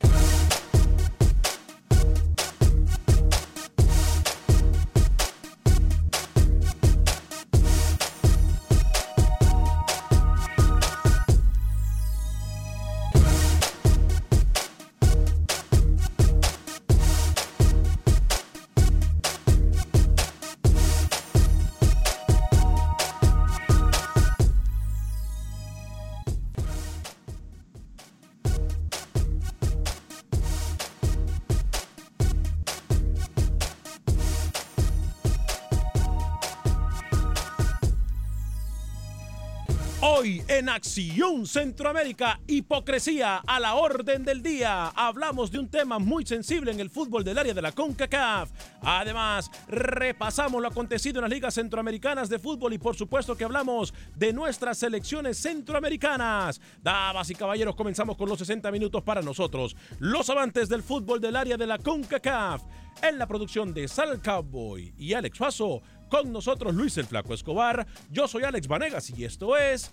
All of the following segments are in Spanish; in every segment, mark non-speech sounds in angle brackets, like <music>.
Bye. En Acción Centroamérica, hipocresía a la orden del día. Hablamos de un tema muy sensible en el fútbol del área de la CONCACAF. Además, repasamos lo acontecido en las ligas centroamericanas de fútbol y por supuesto que hablamos de nuestras selecciones centroamericanas. Damas y caballeros, comenzamos con los 60 minutos para nosotros, los amantes del fútbol del área de la CONCACAF. En la producción de Sal Cowboy y Alex Faso, con nosotros Luis el Flaco Escobar, yo soy Alex Vanegas y esto es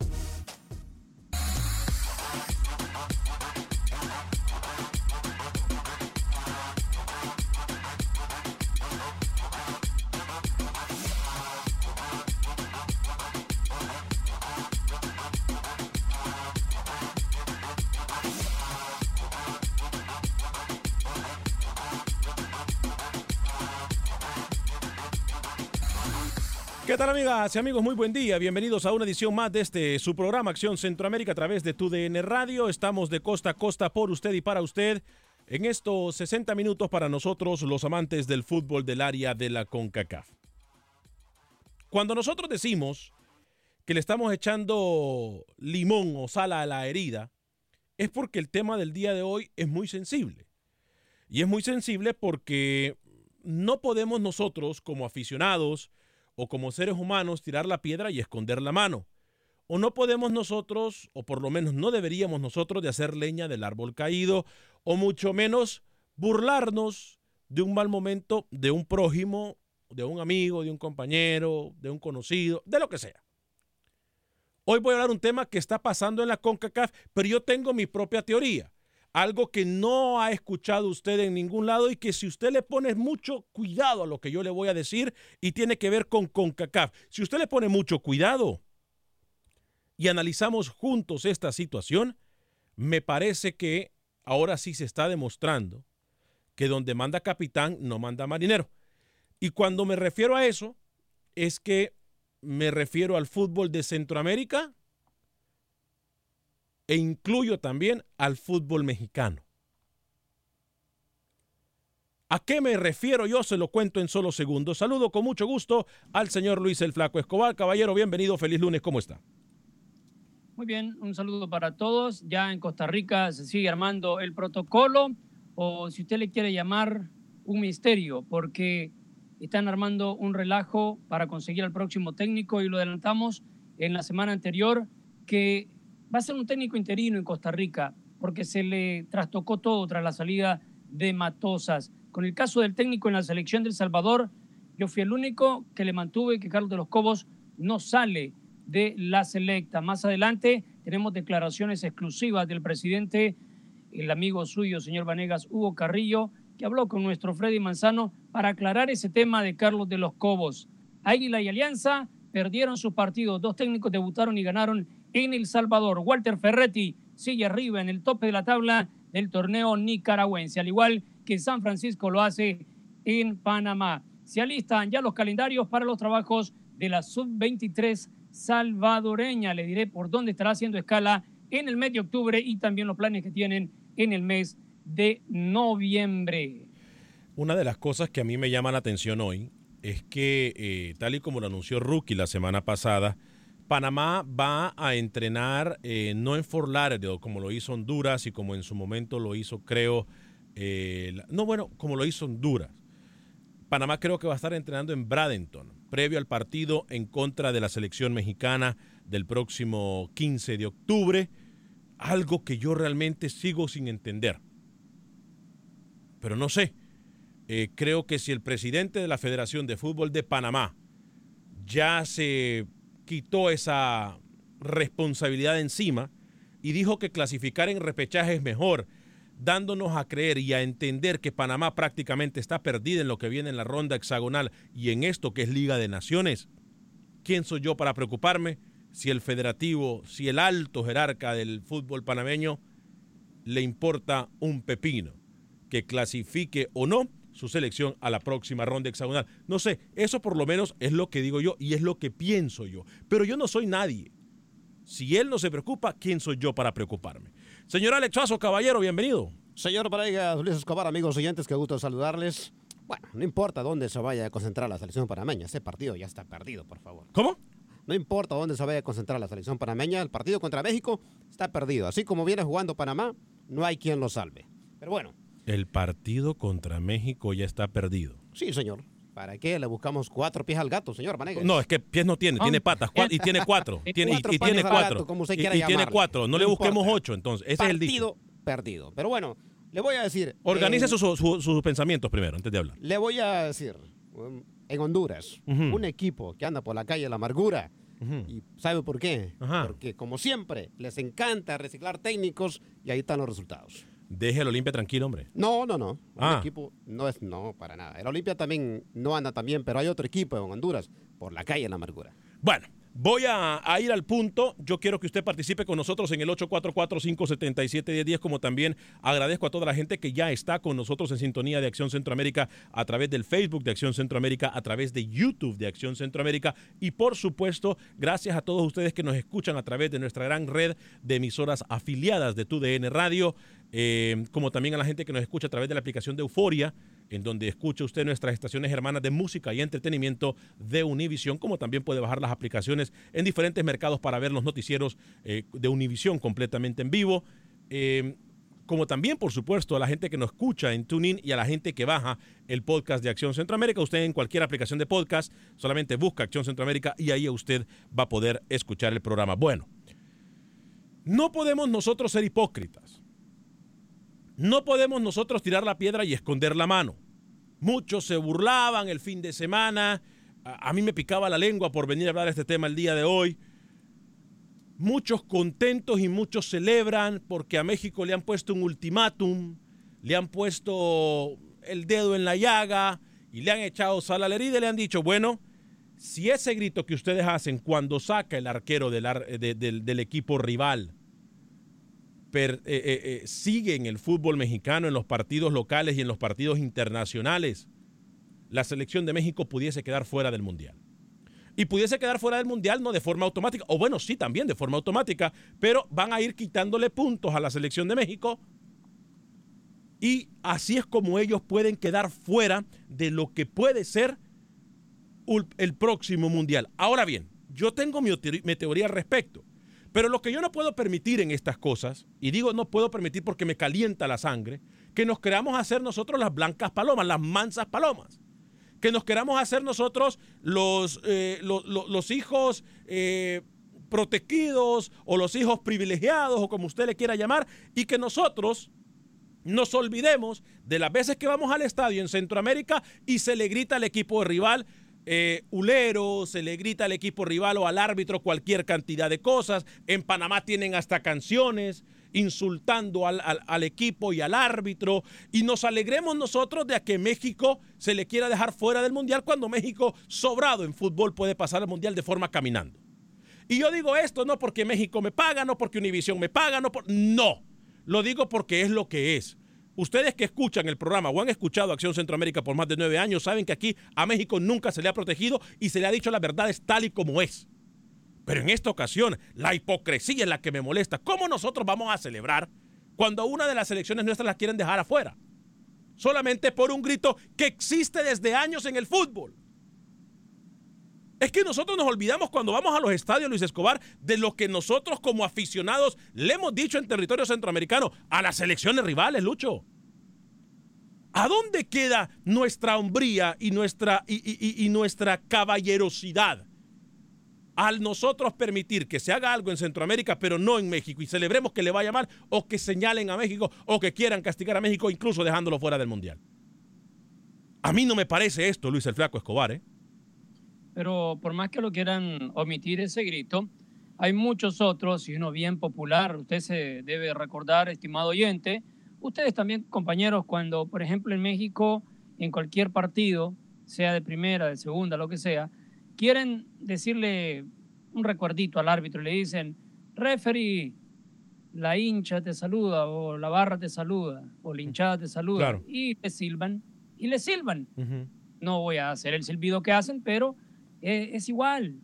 ¿Qué tal amigas y amigos? Muy buen día. Bienvenidos a una edición más de este su programa Acción Centroamérica a través de TUDN Radio. Estamos de costa a costa por usted y para usted en estos 60 minutos para nosotros los amantes del fútbol del área de la CONCACAF. Cuando nosotros decimos que le estamos echando limón o sal a la herida, es porque el tema del día de hoy es muy sensible. Y es muy sensible porque no podemos nosotros como aficionados, o como seres humanos tirar la piedra y esconder la mano. O no podemos nosotros, o por lo menos no deberíamos nosotros de hacer leña del árbol caído, o mucho menos burlarnos de un mal momento de un prójimo, de un amigo, de un compañero, de un conocido, de lo que sea. Hoy voy a hablar un tema que está pasando en la CONCACAF, pero yo tengo mi propia teoría algo que no ha escuchado usted en ningún lado y que si usted le pone mucho cuidado a lo que yo le voy a decir y tiene que ver con CONCACAF, si usted le pone mucho cuidado y analizamos juntos esta situación, me parece que ahora sí se está demostrando que donde manda capitán no manda marinero. Y cuando me refiero a eso, es que me refiero al fútbol de Centroamérica e incluyo también al fútbol mexicano. ¿A qué me refiero yo? Se lo cuento en solo segundos. Saludo con mucho gusto al señor Luis el Flaco Escobar. Caballero, bienvenido. Feliz lunes. ¿Cómo está? Muy bien, un saludo para todos. Ya en Costa Rica se sigue armando el protocolo, o si usted le quiere llamar un misterio, porque están armando un relajo para conseguir al próximo técnico y lo adelantamos en la semana anterior, que va a ser un técnico interino en Costa Rica, porque se le trastocó todo tras la salida de Matosas. Con el caso del técnico en la selección del Salvador, yo fui el único que le mantuve que Carlos de los Cobos no sale de la selecta. Más adelante tenemos declaraciones exclusivas del presidente, el amigo suyo, señor Vanegas, Hugo Carrillo, que habló con nuestro Freddy Manzano para aclarar ese tema de Carlos de los Cobos. Águila y Alianza perdieron sus partidos. Dos técnicos debutaron y ganaron en El Salvador. Walter Ferretti sigue arriba en el tope de la tabla del torneo nicaragüense, al igual que San Francisco lo hace en Panamá. Se alistan ya los calendarios para los trabajos de la sub-23 salvadoreña. Le diré por dónde estará haciendo escala en el mes de octubre y también los planes que tienen en el mes de noviembre. Una de las cosas que a mí me llama la atención hoy es que, eh, tal y como lo anunció Rookie la semana pasada, Panamá va a entrenar eh, no en Fort Lauderdale como lo hizo Honduras y como en su momento lo hizo, creo, eh, no bueno, como lo hizo Honduras. Panamá creo que va a estar entrenando en Bradenton, previo al partido en contra de la selección mexicana del próximo 15 de octubre, algo que yo realmente sigo sin entender. Pero no sé, eh, creo que si el presidente de la Federación de Fútbol de Panamá ya se quitó esa responsabilidad encima y dijo que clasificar en repechaje es mejor, dándonos a creer y a entender que Panamá prácticamente está perdida en lo que viene en la ronda hexagonal y en esto que es Liga de Naciones. ¿Quién soy yo para preocuparme si el federativo, si el alto jerarca del fútbol panameño le importa un pepino que clasifique o no su selección a la próxima ronda hexagonal. No sé, eso por lo menos es lo que digo yo y es lo que pienso yo. Pero yo no soy nadie. Si él no se preocupa, ¿quién soy yo para preocuparme? Señor Alex Faso, caballero, bienvenido. Señor Pareja, Luis Escobar, amigos oyentes, qué gusto saludarles. Bueno, no importa dónde se vaya a concentrar la selección panameña, ese partido ya está perdido, por favor. ¿Cómo? No importa dónde se vaya a concentrar la selección panameña, el partido contra México está perdido. Así como viene jugando Panamá, no hay quien lo salve. Pero bueno. El partido contra México ya está perdido. Sí, señor. ¿Para qué le buscamos cuatro pies al gato, señor Vanegas? No, es que pies no tiene, tiene patas y tiene cuatro. <laughs> tiene, y, tiene cuatro. como usted y, quiera y tiene cuatro. No, le busquemos importa. ocho, entonces. Ese es el dicho. Partido perdido. Pero bueno, le voy a decir. Organice en- sus, sus- sus pensamientos primero, antes de hablar. Le voy a decir, um, en Honduras, un equipo que anda por la calle de la amargura. ¿Y sabe por qué? Ajá. Porque como siempre, les encanta reciclar técnicos y ahí están los resultados. Deje al Olimpia tranquilo, hombre. No, no, no. Ah. equipo no es, no, para nada. El Olimpia también no anda tan bien, pero hay otro equipo en Honduras por la calle de la amargura. Bueno, voy a, a ir al punto. Yo quiero que usted participe con nosotros en el 844-577-1010, como también agradezco a toda la gente que ya está con nosotros en sintonía de Acción Centroamérica a través del Facebook de Acción Centroamérica, a través de YouTube de Acción Centroamérica y por supuesto, gracias a todos ustedes que nos escuchan a través de nuestra gran red de emisoras afiliadas de TUDN Radio, eh, como también a la gente que nos escucha a través de la aplicación de Euforia, en donde escucha usted nuestras estaciones hermanas de música y entretenimiento de Univisión, como también puede bajar las aplicaciones en diferentes mercados para ver los noticieros eh, de Univisión completamente en vivo. Eh, como también, por supuesto, a la gente que nos escucha en TuneIn y a la gente que baja el podcast de Acción Centroamérica. Usted en cualquier aplicación de podcast solamente busca Acción Centroamérica y ahí usted va a poder escuchar el programa. Bueno, no podemos nosotros ser hipócritas. No podemos nosotros tirar la piedra y esconder la mano. Muchos se burlaban el fin de semana. A, mí me picaba la lengua por venir a hablar de este tema el día de hoy. Muchos contentos y muchos celebran porque a México le han puesto un ultimátum, le han puesto el dedo en la llaga y le han echado sal a la herida y le han dicho, bueno, si ese grito que ustedes hacen cuando saca el arquero del, ar- de- del- del equipo rival per- eh, eh, eh, sigue en el fútbol mexicano, en los partidos locales y en los partidos internacionales, la selección de México pudiese quedar fuera del Mundial. Y pudiese quedar fuera del Mundial no de forma automática, o bueno, sí también de forma automática, pero van a ir quitándole puntos a la selección de México. Y así es como ellos pueden quedar fuera de lo que puede ser el próximo Mundial. Ahora bien, yo tengo mi teoría al respecto. Pero lo que yo no puedo permitir en estas cosas, y digo no puedo permitir porque me calienta la sangre, que nos queramos hacer nosotros las blancas palomas, las mansas palomas. Que nos queramos hacer nosotros los, eh, lo- lo- los hijos eh, protegidos o los hijos privilegiados o como usted le quiera llamar, y que nosotros nos olvidemos de las veces que vamos al estadio en Centroamérica y se le grita al equipo rival eh, ulero, se le grita al equipo rival o al árbitro cualquier cantidad de cosas. En Panamá tienen hasta canciones insultando al, al- equipo y al árbitro. Y nos alegremos nosotros de que México se le quiera dejar fuera del Mundial cuando México, sobrado en fútbol, puede pasar al Mundial de forma caminando. Y yo digo esto no porque México me paga, no porque Univisión me paga, no por... No, lo digo porque es lo que es. Ustedes que escuchan el programa o han escuchado Acción Centroamérica por más de nueve años saben que aquí a México nunca se le ha protegido y se le ha dicho las verdades tal y como es. Pero en esta ocasión, la hipocresía es la que me molesta. ¿Cómo nosotros vamos a celebrar cuando una de las elecciones nuestras las quieren dejar afuera? Solamente por un grito que existe desde años en el fútbol. Es que nosotros nos olvidamos cuando vamos a los estadios, Luis Escobar, de lo que nosotros como aficionados le hemos dicho en territorio centroamericano a las selecciones rivales, Lucho. ¿A dónde queda nuestra hombría y nuestra, y, y- nuestra caballerosidad? Al nosotros permitir que se haga algo en Centroamérica, pero no en México, y celebremos que le vaya mal, o que señalen a México, o que quieran castigar a México, incluso dejándolo fuera del Mundial. A mí no me parece esto, Luis el Flaco Escobar, ¿eh? Pero por más que lo quieran omitir ese grito, hay muchos otros, y uno bien popular, usted se debe recordar, estimado oyente, ustedes también, compañeros, cuando, por ejemplo, en México, en cualquier partido, sea de primera, de segunda, lo que sea, quieren decirle un recuerdito al árbitro y le dicen, referee, la hincha te saluda, o la barra te saluda, o la hinchada te saluda, Claro. y le silban, y le silban no voy a hacer el silbido que hacen, pero eh, es igual.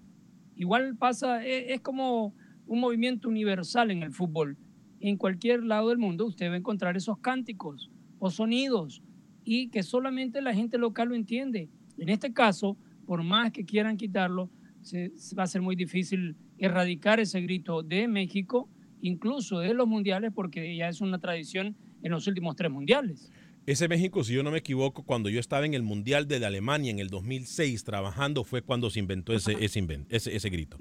Igual pasa, eh, es como un movimiento universal en el fútbol. En cualquier lado del mundo usted va a encontrar esos cánticos o sonidos y que solamente la gente local lo entiende. En este caso, por más que quieran quitarlo, se va a ser muy difícil erradicar ese grito de México, incluso de los mundiales, porque ya es una tradición en los últimos tres mundiales. Ese México, si yo no me equivoco, cuando yo estaba en el Mundial de Alemania en el 2006 trabajando, fue cuando se inventó ese, ese, ese, ese grito.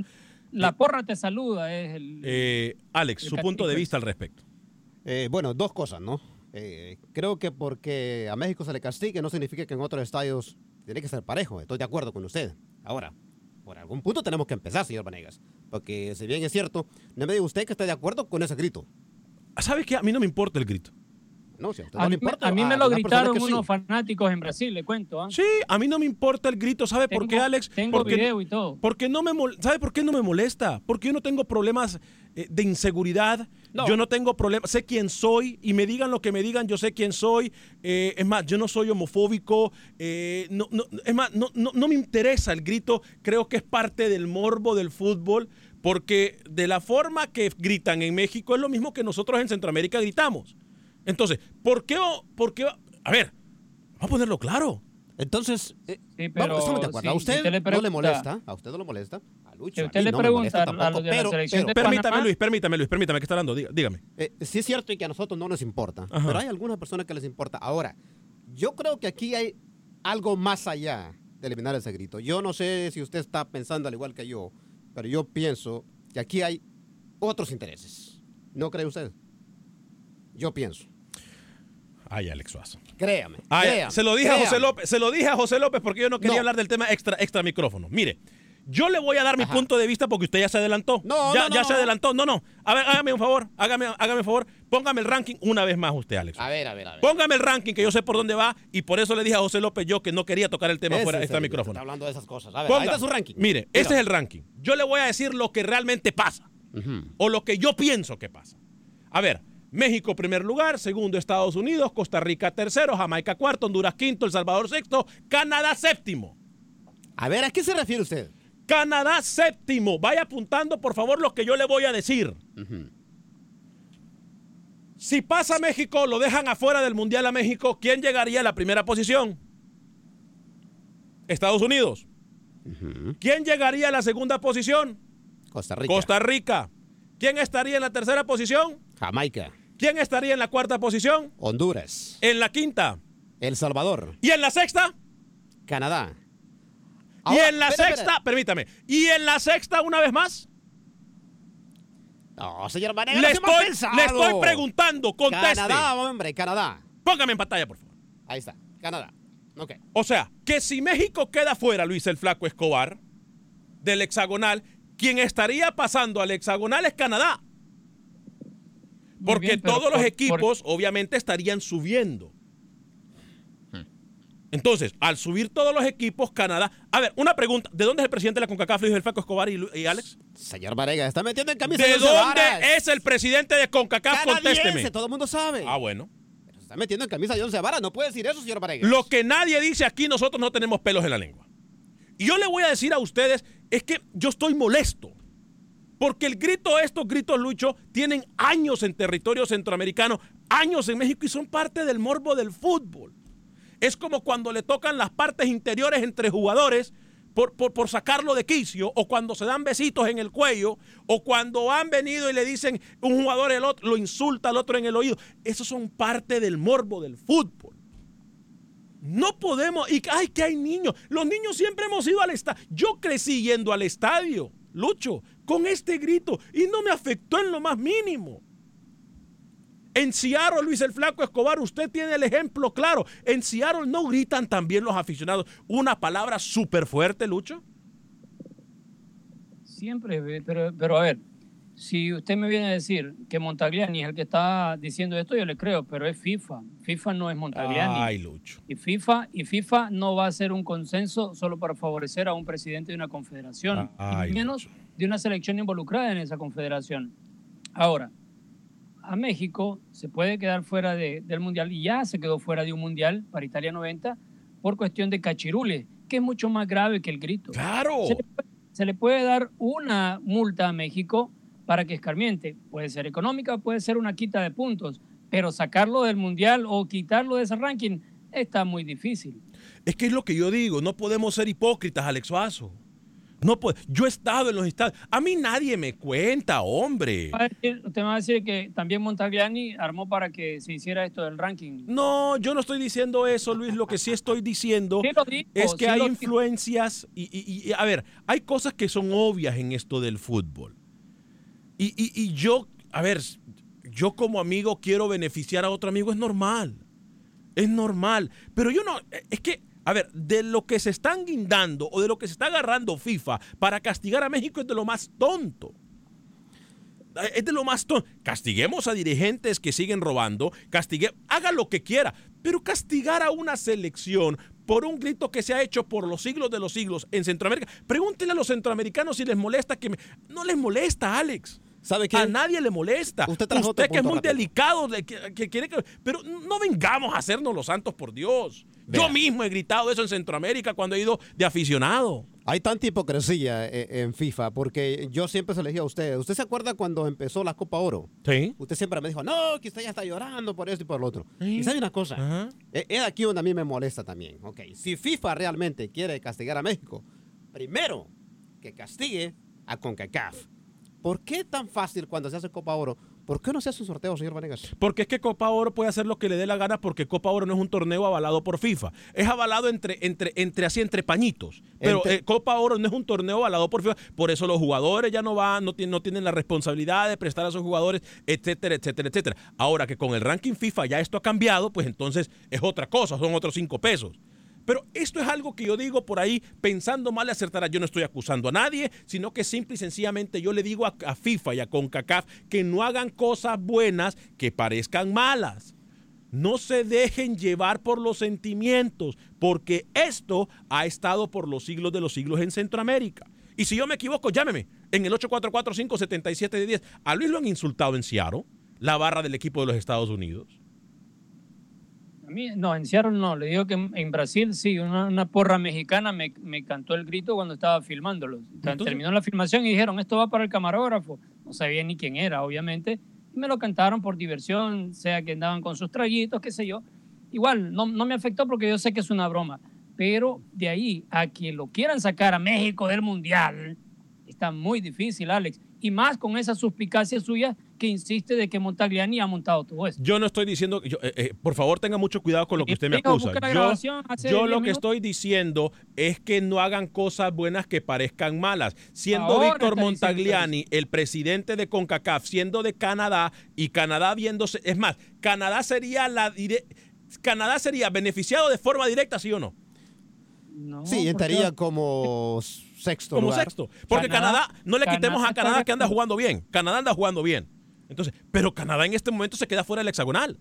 La porra te saluda, es el... Eh, Alex, El su punto de vista al respecto. Eh, bueno, dos cosas, ¿no? Eh, creo que porque a México se le castigue no significa que en otros estadios tiene que ser parejo. Estoy de acuerdo con usted. Ahora, por algún punto tenemos que empezar, señor Vanegas. Porque si bien es cierto, no me diga usted que está de acuerdo con ese grito. ¿Sabe qué? A mí no me importa el grito. No, si a usted A no mí, importa. a mí me lo gritaron sí. unos fanáticos en Brasil, le cuento. ¿ah? Sí, a mí no me importa el grito. ¿Sabe por qué, Tengo- Alex? tengo porque, video y todo. Porque no me ¿Sabe por qué no me molesta? Porque yo no tengo problemas eh, de inseguridad. No. Yo no tengo problemas. Sé quién soy y me digan lo que me digan, yo sé quién soy. Eh, es más, yo no soy homofóbico. eh, no, no- es más, no, no, no me interesa el grito. Creo que es parte del morbo del fútbol. Porque de la forma que gritan en México es lo mismo que nosotros en Centroamérica gritamos. Entonces, ¿por qué? ¿Por qué? A ver, vamos a ponerlo claro. Entonces, eh, Sí, vamos, pero estamos de acuerdo. si- ¿A si usted, no le molesta? ¿A usted no le molesta? A Lucho, Si a usted mí le no pregunta molesta a- a tampoco, los de la selección pero- de Permítame, Panamá. Luis, permítame, Luis, permítame que está hablando. Diga- dígame. Eh, sí es cierto y que a nosotros no nos importa, Ajá. pero hay algunas personas que les importa. Ahora, yo creo que aquí hay algo más allá de eliminar ese grito. Yo no sé si usted está pensando al igual que yo, pero yo pienso que aquí hay otros intereses. ¿No cree usted? Yo pienso. Ay, Alex Suazo. Créame. Ay, créame, se lo dije a José. López, se lo dije a José López porque yo no quería No. hablar del tema extra, extra micrófono. Mire, yo le voy a dar mi punto de vista porque usted ya se adelantó. No, ya, no, ya no, se adelantó. No, no. A ver, hágame un favor, hágame, hágame un favor. Póngame el ranking una vez más usted, Alex. A ver, a ver, a ver. Póngame el ranking que yo sé por dónde va y por eso le dije a José López yo que no quería tocar el tema Ese fuera de es extra el- micrófono. Está hablando de esas cosas. A ver, Ponga- ahí está su ranking. Mire, Mira. ese es el ranking. Yo le voy a decir lo que realmente pasa o lo que yo pienso que pasa. A ver, México primer lugar, segundo Estados Unidos, Costa Rica tercero, Jamaica cuarto, Honduras quinto, El Salvador sexto, Canadá séptimo. A ver, ¿a qué se refiere usted? Canadá séptimo. Vaya apuntando por favor lo que yo le voy a decir. Si pasa México, lo dejan afuera del Mundial a México, ¿quién llegaría a la primera posición? Estados Unidos. ¿Quién llegaría a la segunda posición? Costa Rica. Costa Rica. ¿Quién estaría en la tercera posición? Jamaica. ¿Quién estaría en la cuarta posición? Honduras. En la quinta. El Salvador. ¿Y en la sexta? Canadá. y en la espera, sexta, espera. permítame, y en la sexta una vez más, No, señor Vanega, le no estoy, le estoy preguntando, conteste. Canadá, hombre, Canadá. Póngame en pantalla, por favor. Ahí está, Canadá. Ok. O sea, que si México queda fuera, Luis el Flaco Escobar, del hexagonal, quien estaría pasando al hexagonal es Canadá. Porque bien, pero todos los por- por- equipos obviamente estarían subiendo. Entonces, al subir todos los equipos, Canadá. A ver, una pregunta: ¿de dónde es el presidente de la CONCACAF, Luis el Flaco Escobar y, Alex? Señor Vanega, está metiendo en camisa ¿De dónde varas. es el presidente de CONCACAF? Canadiense, Contésteme. todo el mundo sabe. Ah, bueno. Pero se está metiendo en camisa de once varas. No puede decir eso, señor Vanega. Lo que nadie dice aquí, nosotros no tenemos pelos en la lengua. Y yo le voy a decir a ustedes, es que yo estoy molesto. Porque el grito, estos gritos, Lucho, tienen años en territorio centroamericano, años en México y son parte del morbo del fútbol. Es como cuando le tocan las partes interiores entre jugadores por, por, por sacarlo de quicio, o cuando se dan besitos en el cuello, o cuando han venido y le dicen un jugador el otro, lo insulta al otro en el oído. Esos son parte del morbo del fútbol. No podemos, y ay, que hay niños. Los niños siempre hemos ido al estadio. Yo crecí yendo al estadio, Lucho, con este grito, y no me afectó en lo más mínimo. En Seattle, Luis el Flaco Escobar, usted tiene el ejemplo claro. En Seattle no gritan también los aficionados una palabra súper fuerte, Lucho. Siempre, pero, pero a ver, si usted me viene a decir que Montagliani es el que está diciendo esto, yo le creo, pero es FIFA. FIFA no es Montagliani. Ay, Lucho. Y FIFA, y FIFA no va a hacer un consenso solo para favorecer a un presidente de una confederación, Ay, y menos de una selección involucrada en esa confederación. Ahora, a México se puede quedar fuera de- del Mundial, y ya se quedó fuera de un Mundial para Italia 90 por cuestión de cachirules, que es mucho más grave que el grito. Claro. Se le, puede- se le puede dar una multa a México para que escarmiente. Puede ser económica, puede ser una quita de puntos, pero sacarlo del Mundial o quitarlo de ese ranking está muy difícil. Es que es lo que yo digo, no podemos ser hipócritas, Alex Vaso. No puede- Yo he estado en los estadios. A mí nadie me cuenta, hombre. Usted me va a decir que también Montagliani armó para que se hiciera esto del ranking. No, yo no estoy diciendo eso, Luis. Lo que sí estoy diciendo Sí es que sí hay influencias y, y- y, a ver, hay cosas que son obvias en esto del fútbol. Y, y- y yo, a ver, yo como amigo quiero beneficiar a otro amigo, es normal. Es normal. Pero yo no, es que, a ver, de lo que se están guindando o de lo que se está agarrando FIFA para castigar a México es de lo más tonto. Es de lo más tonto. Castiguemos a dirigentes que siguen robando, castigue, haga lo que quiera, pero castigar a una selección por un grito que se ha hecho por los siglos de los siglos en Centroamérica. Pregúntenle a los centroamericanos si les molesta que me... No les molesta, Alex. ¿Sabe qué? A nadie le molesta. Usted otro que es muy rápido. delicado, de que, que quiere que- pero no vengamos a hacernos los santos por Dios. Yo mismo he gritado eso en Centroamérica cuando he ido de aficionado. Hay tanta hipocresía eh, en FIFA porque yo siempre se le dije a usted, ¿usted se acuerda cuando empezó la Copa Oro? Sí. Usted siempre me dijo, no, que usted ya está llorando por esto y por lo otro. Sí. Y sabe una cosa, Ajá. Es aquí donde a mí me molesta también. Ok, si FIFA realmente quiere castigar a México, primero que castigue a CONCACAF. ¿Por qué tan fácil cuando se hace Copa Oro? ¿Por qué no se hace un sorteo, señor Vanegas? Porque es que Copa Oro puede hacer lo que le dé la gana porque Copa Oro no es un torneo avalado por FIFA. Es avalado entre, entre, entre así, entre pañitos. Pero Entre- eh, Copa Oro no es un torneo avalado por FIFA. Por eso los jugadores ya no van, no tienen, no tienen la responsabilidad de prestar a sus jugadores, etcétera, etcétera, etcétera. Ahora que con el ranking FIFA ya esto ha cambiado, pues entonces es otra cosa, son otros cinco pesos. Pero esto es algo que yo digo por ahí pensando mal acertará. Yo no estoy acusando a nadie, sino que simple y sencillamente yo le digo a, a FIFA y a CONCACAF que no hagan cosas buenas que parezcan malas. No se dejen llevar por los sentimientos, porque esto ha estado por los siglos de los siglos en Centroamérica. Y si yo me equivoco, llámeme en el 844-577-10. A Luis lo han insultado en Seattle, la barra del equipo de los Estados Unidos. A mí, no, en Seattle no. Le digo que en, Brasil sí, una, una porra mexicana me, me cantó el grito cuando estaba filmándolo. Entonces- Terminó la filmación y dijeron, esto va para el camarógrafo. No sabía ni quién era, obviamente. Y me lo cantaron por diversión, sea que andaban con sus traguitos, qué sé yo. Igual, no, no me afectó porque yo sé que es una broma. Pero de ahí a que lo quieran sacar a México del Mundial, está muy difícil, Alex. y más con esa suspicacia suya que insiste de que Montagliani ha montado todo esto. Yo no estoy diciendo, yo, eh, eh, por favor tenga mucho cuidado con lo que usted me acusa. Yo, grabación hace yo 10 lo que estoy diciendo es que no hagan cosas buenas que parezcan malas. Siendo Ahora Víctor Montagliani el presidente de CONCACAF, siendo de Canadá y Canadá viéndose, es más, Canadá sería la dire- Canadá sería beneficiado de forma directa, ¿sí o no? No, Sí, porque- estaría como <laughs> sexto Como lugar. sexto. Porque Canadá, Canadá- no le quitemos a Canadá que anda jugando bien. Canadá anda jugando bien. Entonces, pero Canadá en este momento se queda fuera del hexagonal.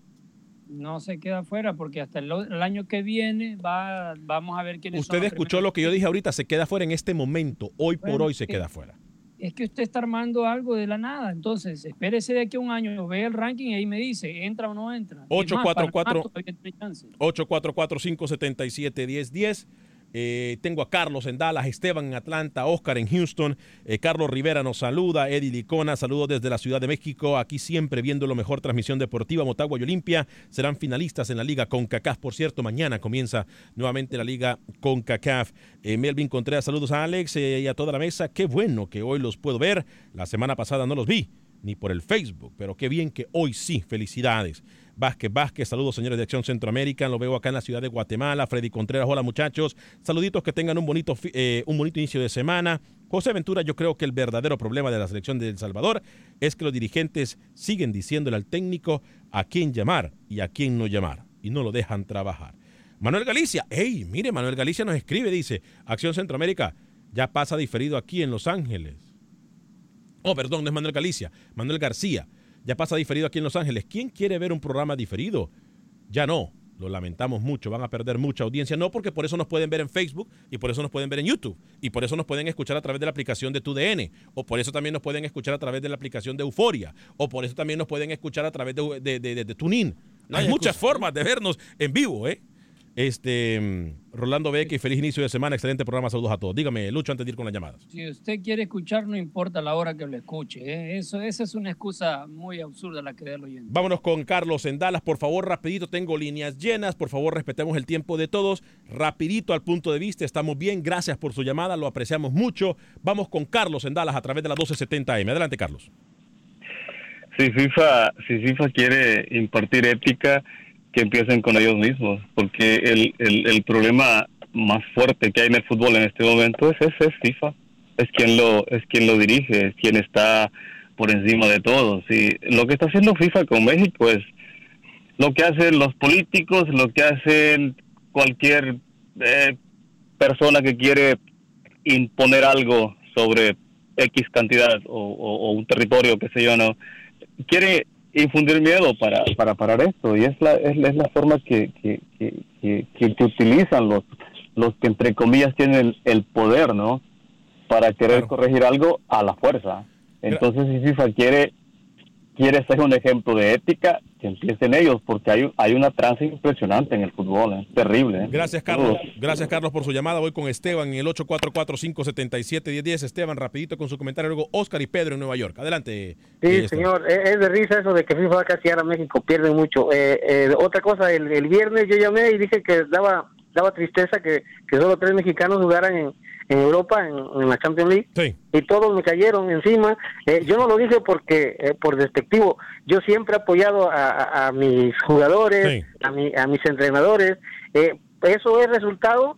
No se queda fuera porque hasta el, el año que viene va, vamos a ver quiénes son Usted los escuchó primeros. lo que yo dije ahorita, se queda fuera en este momento. Hoy por hoy se queda fuera. Es que usted está armando algo de la nada. Entonces, espérese de aquí a un año, ve el ranking y ahí me dice, ¿entra o no entra? Es más, 844. Panamá todavía tiene chance. 844-577-1010. Eh, tengo a Carlos en Dallas, Esteban en Atlanta, Oscar en Houston, eh, Carlos Rivera nos saluda, Eddie Licona, saludos desde la Ciudad de México, aquí siempre viendo lo mejor transmisión deportiva, Motagua y Olimpia serán finalistas en la liga CONCACAF, por cierto, mañana comienza nuevamente la liga CONCACAF. Eh, Melvin Contreras, saludos a Alex y a toda la mesa, qué bueno que hoy los puedo ver, la semana pasada no los vi, ni por el Facebook, pero qué bien que hoy sí, felicidades. Vázquez Vázquez, saludos señores de Acción Centroamérica, lo veo acá en la ciudad de Guatemala, Freddy Contreras, hola muchachos, saluditos que tengan un bonito, eh, un bonito inicio de semana. José Ventura, yo creo que el verdadero problema de la selección de El Salvador es que los dirigentes siguen diciéndole al técnico a quién llamar y a quién no llamar, y no lo dejan trabajar. Manuel Galicia, hey, mire, Manuel Galicia nos escribe, dice, Acción Centroamérica, ya pasa diferido aquí en Los Ángeles. Oh, perdón, no es Manuel Galicia, Manuel García. Ya pasa diferido aquí en Los Ángeles. ¿Quién quiere ver un programa diferido? Ya no. Lo lamentamos mucho, van a perder mucha audiencia. No porque por eso nos pueden ver en Facebook y por eso nos pueden ver en YouTube y por eso nos pueden escuchar a través de la aplicación de TUDN o por eso también nos pueden escuchar a través de la aplicación de Euforia o por eso también nos pueden escuchar a través de, de, de- de- de TuneIn. No hay hay muchas formas de vernos en vivo, ¿eh? Este, Rolando Beque, feliz inicio de semana, excelente programa, saludos a todos. Dígame, Lucho, antes de ir con las llamadas. Si usted quiere escuchar, no importa la hora que lo escuche. ¿eh? Eso, esa es una excusa muy absurda la que da el oyente. Vámonos con Carlos en Dallas, por favor, rapidito, tengo líneas llenas, por favor, respetemos el tiempo de todos, rapidito al punto de vista, estamos bien, gracias por su llamada, lo apreciamos mucho. Vamos con Carlos en Dallas a través de la 1270M. Adelante, Carlos. Si FIFA, si FIFA quiere impartir ética, que empiecen con ellos mismos, porque el, el, problema más fuerte que hay en el fútbol en este momento es ese, es FIFA. Es quien lo, es quien lo dirige, es quien está por encima de todo. Sí, lo que está haciendo FIFA con México es lo que hacen los políticos, lo que hacen cualquier eh, persona que quiere imponer algo sobre X cantidad o, o- o un territorio, qué sé yo, no quiere infundir miedo para, para parar esto y es la, es, la- es la forma que, que, que, que- utilizan los, los que entre comillas tienen el, el poder, ¿no? Para querer corregir algo a la fuerza. Entonces si FIFA quiere quiere ser un ejemplo de ética, que empiecen ellos, porque hay, hay una tranza impresionante en el fútbol, es terrible. ¿eh? Gracias, Carlos. Gracias, Carlos, por su llamada. Voy con Esteban en el 844-577-1010. Esteban, rapidito con su comentario. Luego Oscar y Pedro en Nueva York. Adelante. Sí, Esteban. señor, es es de risa eso de que FIFA va a castigar a México, pierde mucho. Eh, eh, otra cosa, el, el viernes yo llamé y dije que daba daba tristeza que, que solo tres mexicanos jugaran en, en Europa, en, en la Champions League, y todos me cayeron encima. Eh, yo no lo dije porque eh, por despectivo, yo siempre he apoyado a, a- a mis jugadores, a, mi, a mis entrenadores. Eh, eso es resultado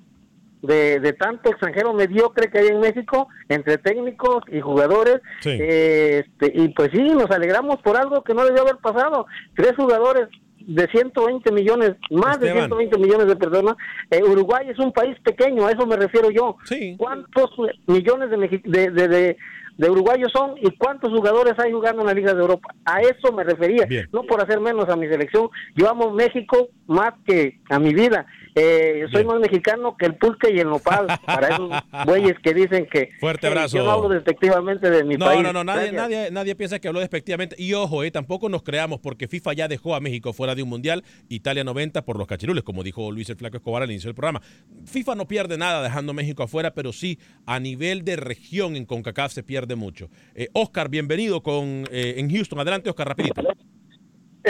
de, de tanto extranjero mediocre que hay en México entre técnicos y jugadores Sí. Eh, este, y pues sí nos alegramos por algo que no debió haber pasado tres jugadores de 120 millones más de Esteban. 120 millones de personas. Eh, Uruguay es un país pequeño a eso me refiero yo. Cuántos millones de, de, de, de- de uruguayos son y cuántos jugadores hay jugando en la Liga de Europa a eso me refería no por hacer menos a mi selección. Yo amo México más que a mi vida Eh, soy más mexicano que el pulque y el nopal para esos güeyes que dicen que Fuerte abrazo. yo no hablo despectivamente de mi No, país no, no, nadie, nadie, nadie piensa que habló despectivamente. Y ojo, eh, tampoco nos creamos porque FIFA ya dejó a México fuera de un mundial, Italia 90 por los cachirules, como dijo Luis el Flaco Escobar al inicio del programa. FIFA no pierde nada dejando a México afuera, pero sí a nivel de región en CONCACAF se pierde mucho. Eh, Oscar, bienvenido con, eh, en Houston. Adelante, Oscar, rapidito.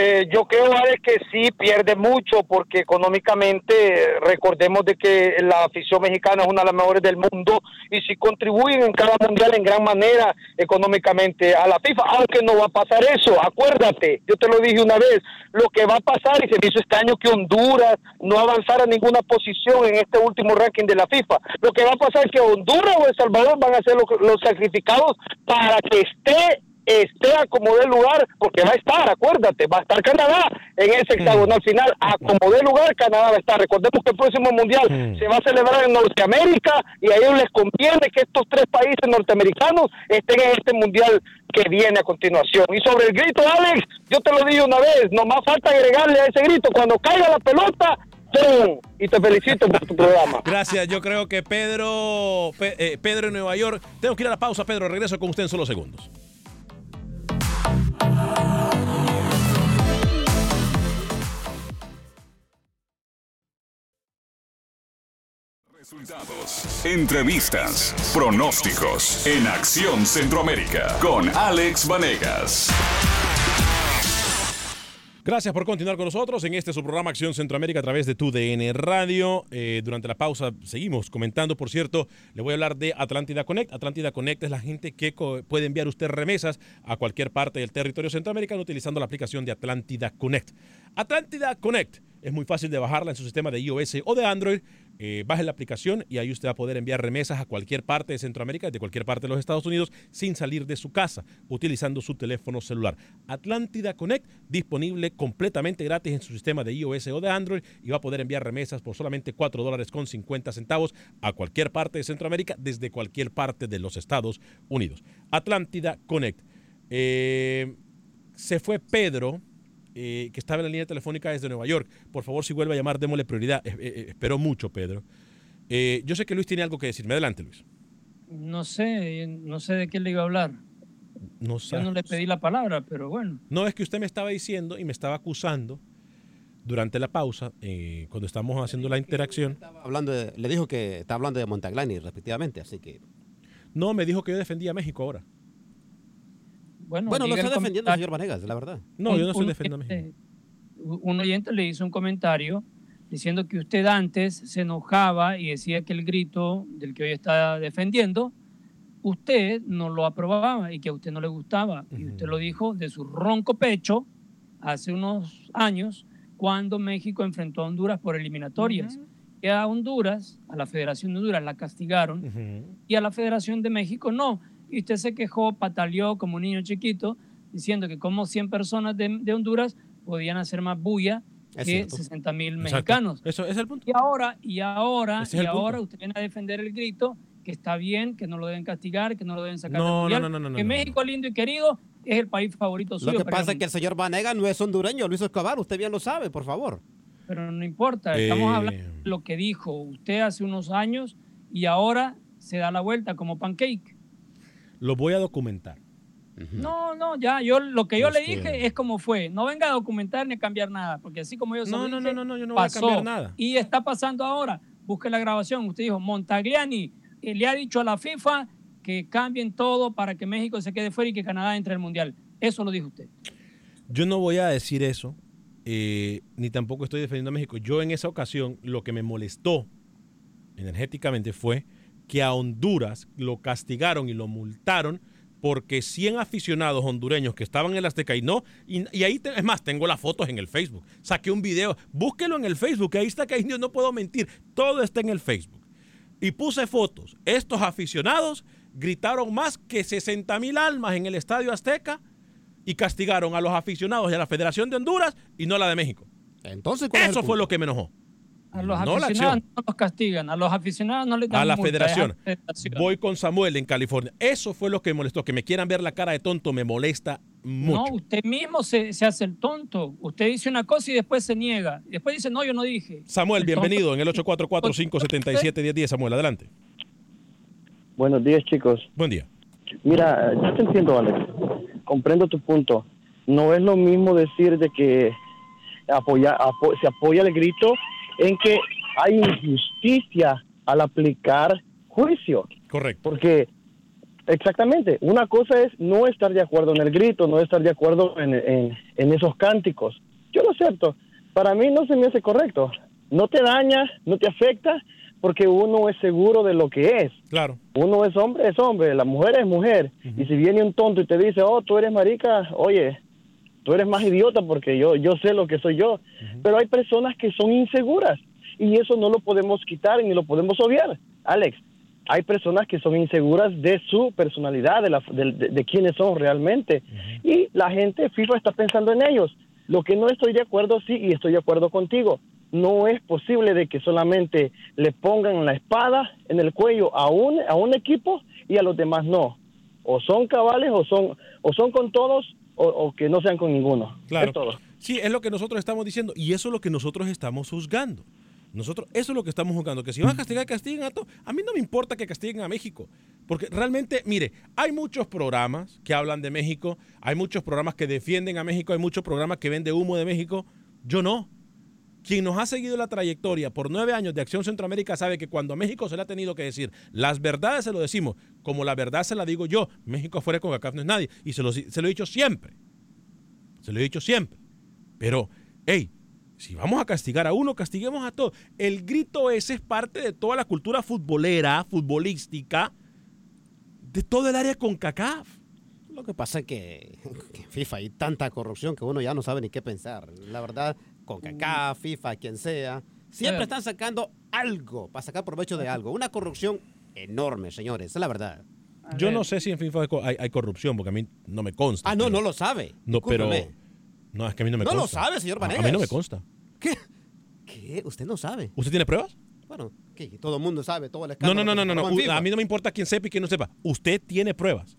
Eh, yo creo Alex, que sí pierde mucho porque económicamente recordemos de que la afición mexicana es una de las mejores del mundo y sí contribuyen en cada mundial en gran manera económicamente a la FIFA, aunque no va a pasar eso, acuérdate, yo te lo dije una vez, lo que va a pasar y se hizo este año que Honduras no avanzara ninguna posición en este último ranking de la FIFA, lo que va a pasar es que Honduras o El Salvador van a ser los sacrificados para que esté esté a como de lugar, porque va a estar, acuérdate, va a estar Canadá en ese hexagonal final, a como de lugar Canadá va a estar. Recordemos que el próximo mundial se va a celebrar en Norteamérica y a ellos les conviene que estos tres países norteamericanos estén en este mundial que viene a continuación. Y sobre el grito, Alex, yo te lo dije una vez, nomás falta agregarle a ese grito, cuando caiga la pelota, ¡pum! Y te felicito por tu programa. Gracias, yo creo que Pedro, Pe- eh, Pedro en Nueva York. Tengo que ir a la pausa, Pedro. Regreso con usted en solo segundos. Resultados, entrevistas, pronósticos en Acción Centroamérica con Alex Vanegas. Gracias por continuar con nosotros en este su programa Acción Centroamérica a través de tu DN Radio. Eh, durante la pausa seguimos comentando, por cierto, le voy a hablar de Atlántida Connect. Atlántida Connect es la gente que puede enviar usted remesas a cualquier parte del territorio centroamericano utilizando la aplicación de Atlántida Connect. Atlántida Connect es muy fácil de bajarla en su sistema de iOS o de Android. Eh, baje la aplicación y ahí usted va a poder enviar remesas a cualquier parte de Centroamérica, de cualquier parte de los Estados Unidos, sin salir de su casa, utilizando su teléfono celular. Atlántida Connect, disponible completamente gratis en su sistema de iOS o de Android, y va a poder enviar remesas por solamente 4 dólares con 50 centavos a cualquier parte de Centroamérica, desde cualquier parte de los Estados Unidos. Atlántida Connect. Eh, se fue Pedro, eh, que estaba en la línea telefónica desde Nueva York. Por favor, si vuelve a llamar, démosle prioridad. Eh, eh, espero mucho, Pedro. Eh, yo sé que Luis tiene algo que decirme. Adelante, Luis. No sé, no sé de qué le iba a hablar. No, Yo sabes. no le pedí la palabra, pero bueno. No, es que usted me estaba diciendo y me estaba acusando durante la pausa, eh, cuando estamos haciendo la interacción. Hablando de- le dijo que está hablando de Montaglani, respectivamente, así que... No, me dijo que yo defendía a México ahora. Bueno, Bueno, lo está el defendiendo, señor Vanegas, la verdad. No, yo no estoy defendiendo a oyente- Un oyente le hizo un comentario diciendo que usted antes se enojaba y decía que el grito del que hoy está defendiendo, usted no lo aprobaba y que a usted no le gustaba. Y usted lo dijo de su ronco pecho hace unos años cuando México enfrentó a Honduras por eliminatorias. Que a Honduras, a la Federación de Honduras la castigaron y a la Federación de México no. Y usted se quejó, pataleó como un niño chiquito, diciendo que como 100 personas de, de Honduras podían hacer más bulla Es que cierto. 60 mil mexicanos. Eso es el punto. Y ahora, y ahora, es y punto. ahora usted viene a defender el grito, que está bien, que no lo deben castigar, que no lo deben sacar No, del no, mundial, no, no, no, que no, no. México lindo y querido es el país favorito suyo. Lo que pasa es que el señor Vanegas no es hondureño, Luis Escobar, usted bien lo sabe, por favor. Pero no importa, estamos Eh. hablando de lo que dijo usted hace unos años y ahora se da la vuelta como pancake. Lo voy a documentar. No, no, ya, yo lo que yo le Este- dije es como fue. No venga a documentar ni a cambiar nada, porque así como yo No, lo no, dije, no, no, no, yo no voy a pasó. cambiar nada. Y está pasando ahora. Busque la grabación. Usted dijo, Montagliani eh, le ha dicho a la FIFA que cambien todo para que México se quede fuera y que Canadá entre al Mundial. Eso lo dijo usted. Yo no voy a decir eso, eh, ni tampoco estoy defendiendo a México. Yo en esa ocasión lo que me molestó energéticamente fue que a Honduras lo castigaron y lo multaron porque 100 aficionados hondureños que estaban en el Azteca y no, y, y ahí, te- es más, tengo las fotos en el Facebook, saqué un video, búsquelo en el Facebook, ahí está que no puedo mentir, todo está en el Facebook. Y puse fotos, estos aficionados gritaron más que 60 mil almas en el Estadio Azteca y castigaron a los aficionados y a la Federación de Honduras y no a la de México. Entonces, Eso fue lo que me enojó. A los No aficionados no los castigan, a los aficionados no les dan A la multa, federación. la federación. Voy con Samuel en California. Eso fue lo que me molestó. Que me quieran ver la cara de tonto me molesta mucho. No, usted mismo se, se hace el tonto. Usted dice una cosa y después se niega. Después dice, no, yo no dije. Samuel, El tonto- bienvenido en el 844-577-1010. Samuel, adelante. Buenos días, chicos. Buen día. Mira, yo te entiendo, Alex. Comprendo tu punto. No es lo mismo decir de que apoya, apo- se apoya el grito en que hay injusticia al aplicar juicio. Correcto. Porque Exactamente. Una cosa es no estar de acuerdo en el grito, no estar de acuerdo en, en, en esos cánticos. Yo lo acepto. Para mí no se me hace correcto. No te daña, no te afecta, porque uno es seguro de lo que es. Claro. Uno es hombre, es hombre, la mujer es mujer. Y si viene un tonto y te dice, oh, tú eres marica, oye, tú eres más idiota porque yo, yo sé lo que soy yo. Pero hay personas que son inseguras y eso no lo podemos quitar ni lo podemos obviar. Alex, hay personas que son inseguras de su personalidad, de, la, de, de- de quiénes son realmente. Y la gente, FIFA está pensando en ellos. Lo que no estoy de acuerdo, sí, y estoy de acuerdo contigo, no es posible de que solamente le pongan la espada en el cuello a un, a un equipo y a los demás no. O son cabales o son, o son con todos o, o que no sean con ninguno. Claro. Es todo. Sí, es lo que nosotros estamos diciendo y eso es lo que nosotros estamos juzgando. Nosotros, eso es lo que estamos juzgando, que si van a castigar, castiguen a todos. A mí no me importa que castiguen a México, porque realmente, mire, hay muchos programas que hablan de México, hay muchos programas que defienden a México, hay muchos programas que venden humo de México. Yo no. Quien nos ha seguido la trayectoria por nueve años de Acción Centroamérica sabe que cuando a México se le ha tenido que decir las verdades se lo decimos, como la verdad se la digo yo, México fuera con CACAF no es nadie, y se lo, se lo he dicho siempre. Se lo he dicho siempre. Pero, hey, si vamos a castigar a uno, castiguemos a todos. El grito ese es parte de toda la cultura futbolera, futbolística, de todo el área con CACAF. Lo que pasa es que, que FIFA hay tanta corrupción que uno ya no sabe ni qué pensar. La verdad, con CACAF, FIFA, quien sea, siempre Eh. están sacando algo para sacar provecho de algo. Una corrupción enorme, señores, esa es la verdad. Yo no sé si en FIFA hay, co- hay- hay corrupción, porque a mí no me consta. Ah, no, pero- no lo sabe. No, pero. No, es que a mí no me No lo consta. sabe, señor A- A, mí Vanegas. no me consta. ¿Qué? Usted no sabe. ¿Usted tiene pruebas? Bueno, ¿qué? Todo el mundo sabe, todo el No, escándalo. no, no, que no, no. FIFA. A mí no me importa quién sepa y quién no sepa. Usted tiene pruebas.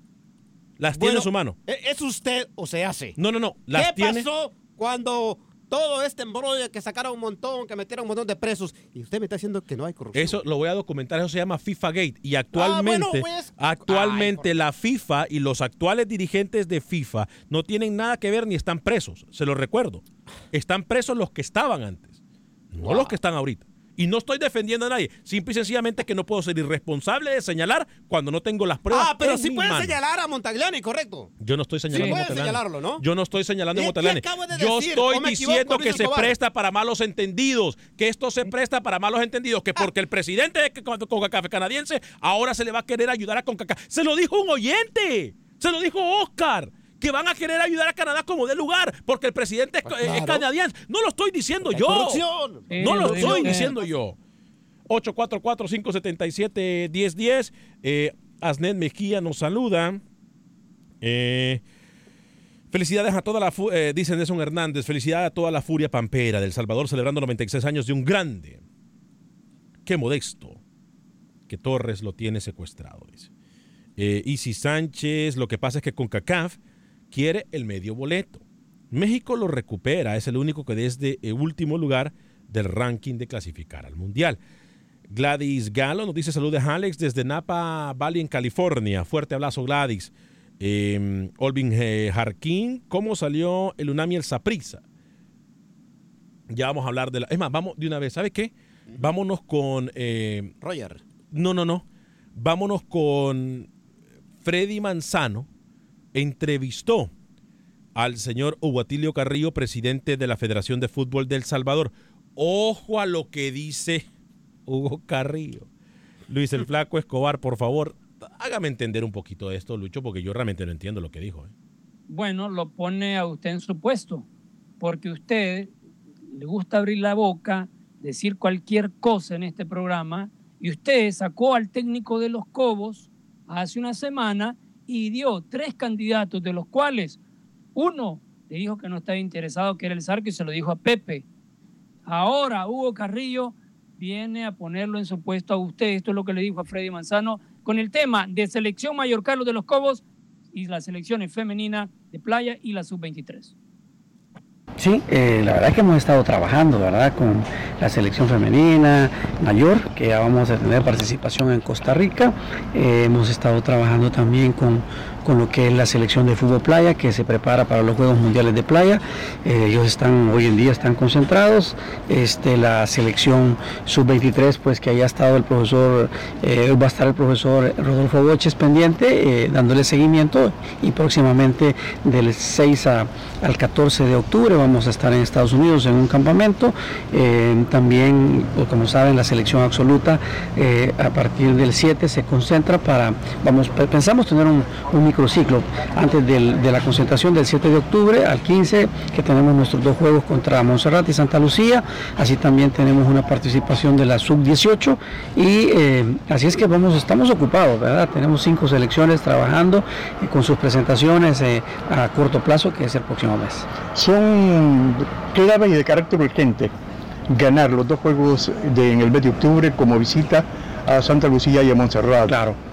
Las tiene en su mano. ¿e- ¿Es usted o se hace? No, no, no. Las ¿Qué tiene. pasó cuando todo este embrollo que sacaron un montón, que metieron un montón de presos? Y usted me está diciendo que no hay corrupción. Eso lo voy a documentar, eso se llama FIFA Gate. Y actualmente, bueno, pues. actualmente la FIFA y los actuales dirigentes de FIFA no tienen nada que ver ni están presos. Se lo recuerdo. Están presos los que estaban antes, no los que están ahorita. Y no estoy defendiendo a nadie. Simple y sencillamente que no puedo ser irresponsable de señalar cuando no tengo las pruebas. Ah, pero sí pueden mano. señalar a Montagliani, correcto. Yo no estoy señalando Sí, a Montagliani. señalarlo, ¿no? Yo no estoy señalando a ¿Y qué Montagliani. de Yo decir? estoy ¿O me equivoco, diciendo que se presta para malos entendidos. Que esto se presta para malos entendidos. Que porque el presidente de CONCACAF canadiense, ahora se le va a querer ayudar a CONCACAF. Se lo dijo un oyente. Se lo dijo Oscar. Que van a querer ayudar a Canadá como de lugar. Porque el presidente es, Pues es canadiense. No lo estoy diciendo yo. corrupción. No lo estoy diciendo yo. 844-577-1010. Eh, Asnet Mejía nos saluda. Eh, felicidades a toda la, eh, dice Nelson Hernández, felicidades a toda la furia pampera del Salvador celebrando 96 años de un grande. Qué modesto que Torres lo tiene secuestrado, dice. Eh, Sánchez, lo que pasa es que con CACAF quiere el medio boleto. México lo recupera, es el único que desde el último lugar del ranking de clasificar al Mundial. Gladys Galo nos dice saludos Alex desde Napa Valley en California. Fuerte abrazo Gladys. Eh, Olvin eh, Jarquín, ¿cómo salió el Unami el Saprisa? Ya vamos a hablar de la... Es más, vamos de una vez, ¿sabe qué? Vámonos con... eh, Roger. no, no, no. Vámonos con Freddy Manzano. Entrevistó al señor Hugo Atilio Carrillo, presidente de la Federación de Fútbol del Salvador. Ojo a lo que dice Hugo Carrillo. Luis el Flaco Escobar, por favor, hágame entender un poquito de esto, Lucho, porque yo realmente no entiendo lo que dijo. ¿eh? Bueno, lo pone a usted en su puesto, porque usted le gusta abrir la boca, decir cualquier cosa en este programa, y usted sacó al técnico de los Cobos hace una semana y dio tres candidatos, de los cuales uno le dijo que no estaba interesado, que era el Zarco, y se lo dijo a Pepe. Ahora Hugo Carrillo viene a ponerlo en su puesto a usted, esto es lo que le dijo a Freddy Manzano, con el tema de selección mayor Carlos de los Cobos y las selecciones femeninas de playa y la sub-23. Sí, eh, la verdad que hemos estado trabajando, ¿verdad? Con la selección femenina mayor, que ya vamos a tener participación en Costa Rica. Eh, hemos estado trabajando también con, con lo que es la selección de fútbol playa que se prepara para los Juegos Mundiales de Playa. Eh, ellos están hoy en día están concentrados. Este, la selección sub-23, pues que haya estado el profesor, eh, va a estar el profesor Rodolfo Boches pendiente, eh, dándole seguimiento y próximamente del 6 a- al 14 de octubre vamos a estar en Estados Unidos en un campamento. También, pues, como saben, la selección absoluta a partir del 7 se concentra para, vamos, pe- pensamos tener un, un microciclo antes del- de la concentración del 7 de octubre al 15, que tenemos nuestros dos juegos contra Montserrat y Santa Lucía, así también tenemos una participación de la sub-18 y eh, así es que vamos, estamos ocupados, ¿verdad? Tenemos cinco selecciones trabajando eh, con sus presentaciones eh, a corto plazo, que es el próximo mes. Son claves y de carácter urgente ganar los dos juegos de, en el mes de octubre como visita a Santa Lucía y a Montserrat. Claro.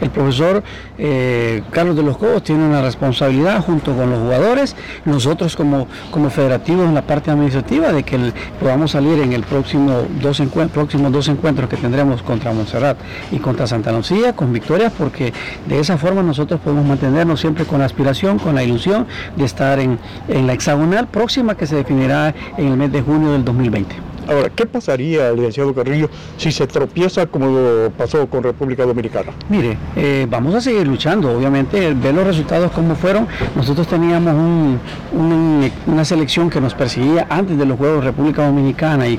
El profesor eh, Carlos de los Cobos tiene una responsabilidad junto con los jugadores, nosotros como, como federativos en la parte administrativa de que podamos salir en el próximo dos próximos dos encuentros que tendremos contra Montserrat y contra Santa Lucía con victorias porque de esa forma nosotros podemos mantenernos siempre con la aspiración, con la ilusión de estar en, en la hexagonal próxima que se definirá en el mes de junio del 2020. Ahora, ¿qué pasaría, licenciado Carrillo, si se tropieza como lo pasó con República Dominicana? Mire, eh, vamos a seguir luchando, obviamente, ver los resultados como fueron. Nosotros teníamos un- un- una selección que nos perseguía antes de los Juegos República Dominicana y,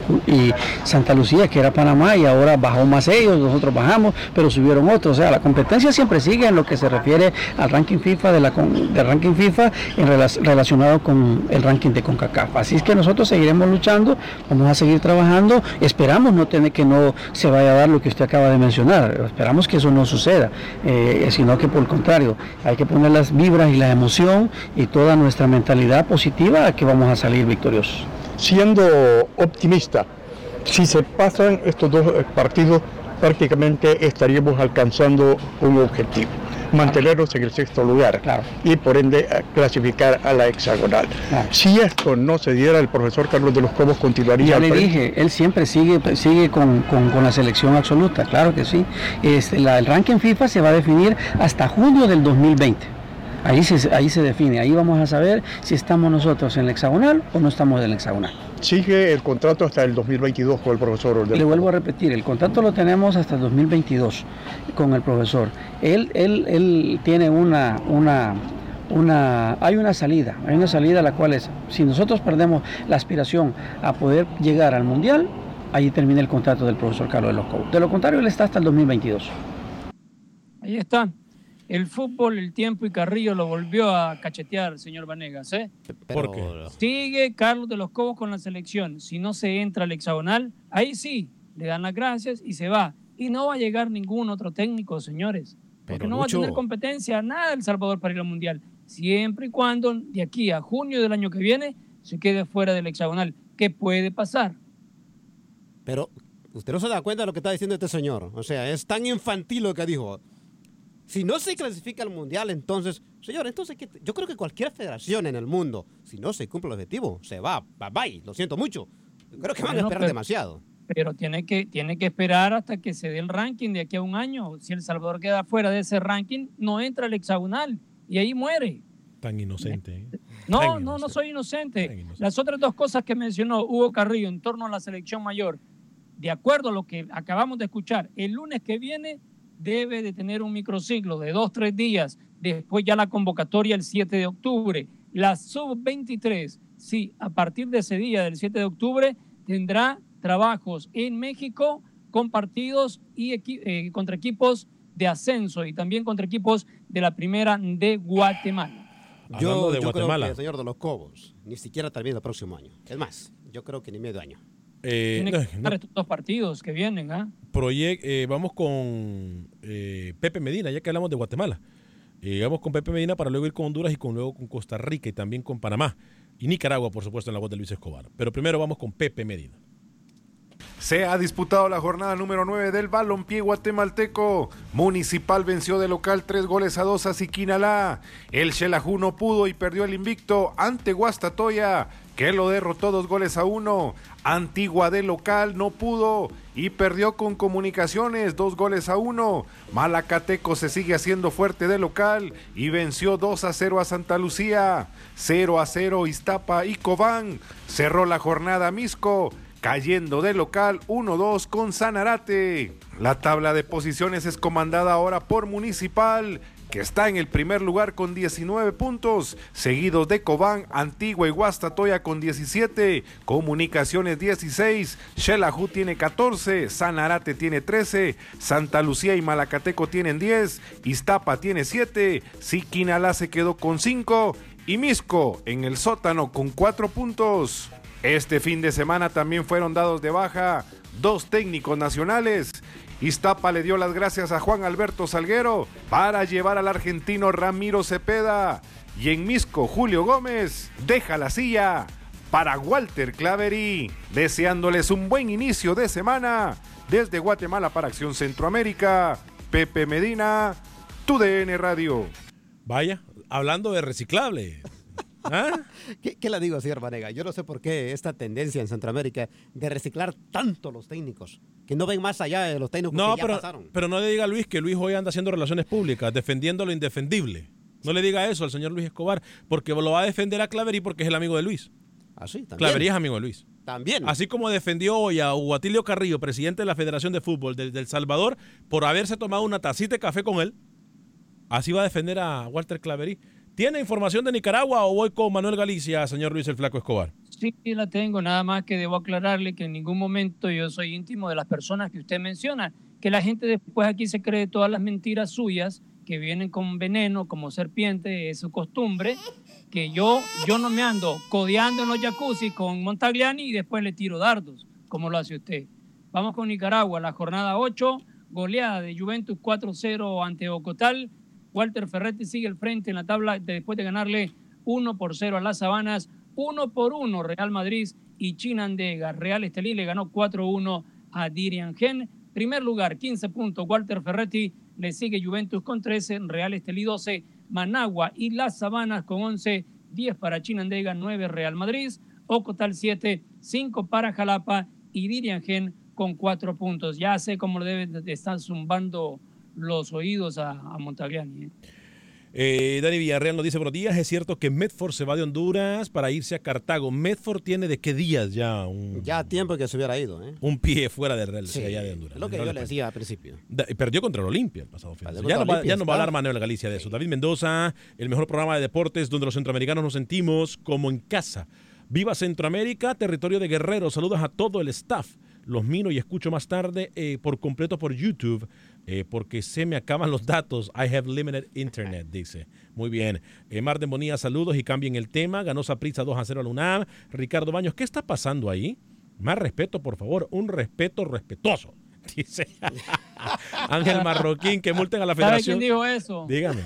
Santa Lucía, que era Panamá, y ahora bajó más ellos, nosotros bajamos, pero subieron otros. O sea, la competencia siempre sigue en lo que se refiere al ranking FIFA, de la, del ranking FIFA en rela- relacionado con el ranking de CONCACAF. Así es que nosotros seguiremos luchando, vamos a seguir trabajando, esperamos no tener que no se vaya a dar lo que usted acaba de mencionar, esperamos que eso no suceda, eh, sino que por el contrario, hay que poner las vibras y la emoción y toda nuestra mentalidad positiva a que vamos a salir victoriosos. Siendo optimista, si se pasan estos dos eh, partidos, prácticamente estaríamos alcanzando un objetivo, mantenernos en el sexto lugar y por ende clasificar a la hexagonal. Si esto no se diera, el profesor Carlos de los Cobos continuaría. Ya le dije, él siempre sigue, sigue con, con- con la selección absoluta, claro que sí. Este, la- el ranking FIFA se va a definir hasta junio del 2020. Ahí se, ahí se define, ahí vamos a saber si estamos nosotros en el hexagonal o no estamos en el hexagonal. Sigue el contrato hasta el 2022 con el profesor. de Le vuelvo a repetir, el contrato lo tenemos hasta el 2022 con el profesor. Él, él, él tiene una, una, una, hay una salida, hay una salida a la cual es, si nosotros perdemos la aspiración a poder llegar al Mundial, ahí termina el contrato del profesor Carlos de los Cobos. De lo contrario, él está hasta el 2022. Ahí está. El fútbol, el tiempo y Carrillo lo volvió a cachetear, señor Vanegas. ¿eh? ¿Por qué? Sigue Carlos de los Cobos con la selección. Si no se entra al hexagonal, ahí sí, le dan las gracias y se va. Y no va a llegar ningún otro técnico, señores. Porque Pero, no Lucho- va a tener competencia nada El Salvador para ir al Mundial. Siempre y cuando de aquí a junio del año que viene se quede fuera del hexagonal. ¿Qué puede pasar? Pero usted no se da cuenta de lo que está diciendo este señor. O sea, es tan infantil lo que dijo. Si no se clasifica al mundial, entonces, señor, entonces ¿qué- yo creo que cualquier federación en el mundo, si no se cumple el objetivo, se va, bye bye, lo siento mucho. Yo creo que van a esperar pero- demasiado. Pero tiene que, tiene que esperar hasta que se dé el ranking de aquí a un año. Si El Salvador queda fuera de ese ranking, no entra al hexagonal y ahí muere. Tan inocente. ¿eh? <laughs> No, Tan no, no soy inocente. Las otras dos cosas que mencionó Hugo Carrillo en torno a la selección mayor, de acuerdo a lo que acabamos de escuchar, el lunes que viene debe de tener un microciclo de dos, tres días, después ya la convocatoria el 7 de octubre. La sub-23, sí, a partir de ese día, del 7 de octubre, tendrá trabajos en México con partidos y equi- eh, contra equipos de ascenso y también contra equipos de la primera de Guatemala. Yo, Hablando de yo creo que Guatemala. el señor de los Cobos ni siquiera termina el próximo año. Es más, yo creo que ni medio año. Eh, Tiene no, que ganar estos dos partidos que vienen, ¿ah? eh, vamos con eh, Pepe Medina, ya que hablamos de Guatemala. Eh, vamos con Pepe Medina para luego ir con Honduras y con, luego con Costa Rica y también con Panamá. Y Nicaragua, por supuesto, en la voz de Luis Escobar. Pero primero vamos con Pepe Medina. Se ha disputado la jornada número 9 del balompié guatemalteco. Municipal venció de local tres goles a dos a Siquinalá. El Xelajú no pudo y perdió el invicto ante Guastatoya, que lo derrotó dos goles a uno. Antigua de local no pudo y perdió con comunicaciones dos goles a uno. Malacateco se sigue haciendo fuerte de local y venció 2 a 0 a Santa Lucía. 0 a 0 Iztapa y Cobán. Cerró la jornada Misco cayendo de local 1-2 con Sanarate. La tabla de posiciones es comandada ahora por Municipal, que está en el primer lugar con 19 puntos, seguidos de Cobán, Antigua y Guastatoya con 17, Comunicaciones 16, Xelajú tiene 14, Sanarate tiene 13, Santa Lucía y Malacateco tienen 10, Iztapa tiene 7, Siquinalá se quedó con 5 y Misco en el sótano con 4 puntos. Este fin de semana también fueron dados de baja dos técnicos nacionales. Iztapa le dio las gracias a Juan Alberto Salguero para llevar al argentino Ramiro Cepeda. Y en Misco, Julio Gómez deja la silla para Walter Clavery, deseándoles un buen inicio de semana desde Guatemala para Acción Centroamérica. Pepe Medina, TUDN Radio. Vaya, hablando de reciclable. ¿Ah? <laughs> ¿Qué, ¿Qué, le digo, señor Vanega? Yo no sé por qué esta tendencia en Centroamérica de reciclar tanto los técnicos, que no ven más allá de los técnicos no, que ya pero, pasaron. Pero no le diga a Luis que Luis hoy anda haciendo relaciones públicas, defendiendo lo indefendible. No le diga eso al señor Luis Escobar, porque lo va a defender a Claverí porque es el amigo de Luis. Así, también. Claverí es amigo de Luis. También. Así como defendió hoy a Huatilio Carrillo, presidente de la Federación de Fútbol del, del Salvador, por haberse tomado una tacita de café con él, así va a defender a Walter Claverí. ¿Tiene información de Nicaragua o voy con Manuel Galicia, señor Luis el Flaco Escobar? Sí, la tengo, nada más que debo aclararle que en ningún momento yo soy íntimo de las personas que usted menciona, que la gente después aquí se cree todas las mentiras suyas que vienen con veneno, como serpiente, es su costumbre, que yo, yo no me ando codeando en los jacuzzi con Montagliani y después le tiro dardos, como lo hace usted. Vamos con Nicaragua, la jornada 8, goleada de Juventus 4-0 ante Ocotal, Walter Ferretti sigue al frente en la tabla después de ganarle 1 por 0 a las Sabanas, 1 por 1 Real Madrid y Chinandega. Real Estelí le ganó 4-1 a Dirian Gen. Primer lugar, 15 puntos, Walter Ferretti. Le sigue Juventus con 13, Real Estelí 12, Managua y Las Sabanas con 11, 10 para Chinandega, 9 Real Madrid, Ocotal 7, 5 para Jalapa y Dirian Gen con 4 puntos. Ya sé cómo le deben de estar zumbando los oídos a, a Montagliani. ¿eh? Eh, Dani Villarreal nos dice, buenos días, es cierto que Medford se va de Honduras para irse a Cartago. Medford tiene de qué días ya un... Ya tiempo que se hubiera ido, ¿eh? Un pie fuera de, Real, Sí, allá de Honduras. lo que No yo le decía al principio. Da- Perdió contra el Olimpia el pasado fin. de Perdió semana. Ya, no va, ya nos va a hablar Manuel Galicia de eso. David Mendoza, el mejor programa de deportes donde los centroamericanos nos sentimos como en casa. Viva Centroamérica, territorio de guerreros. Saludos a todo el staff. Los miro y escucho más tarde eh, por completo por YouTube eh, porque se me acaban los datos. I have limited internet, dice. Muy bien. Eh, Marden Bonilla, saludos y cambien el tema. Ganó Saprissa 2 a 0 a la UNAM. Ricardo Baños, ¿qué está pasando ahí? Más respeto, por favor. Un respeto respetuoso. <laughs> Dice Ángel Marroquín, que multen a la ¿Sabe federación. quién dijo eso? Dígame.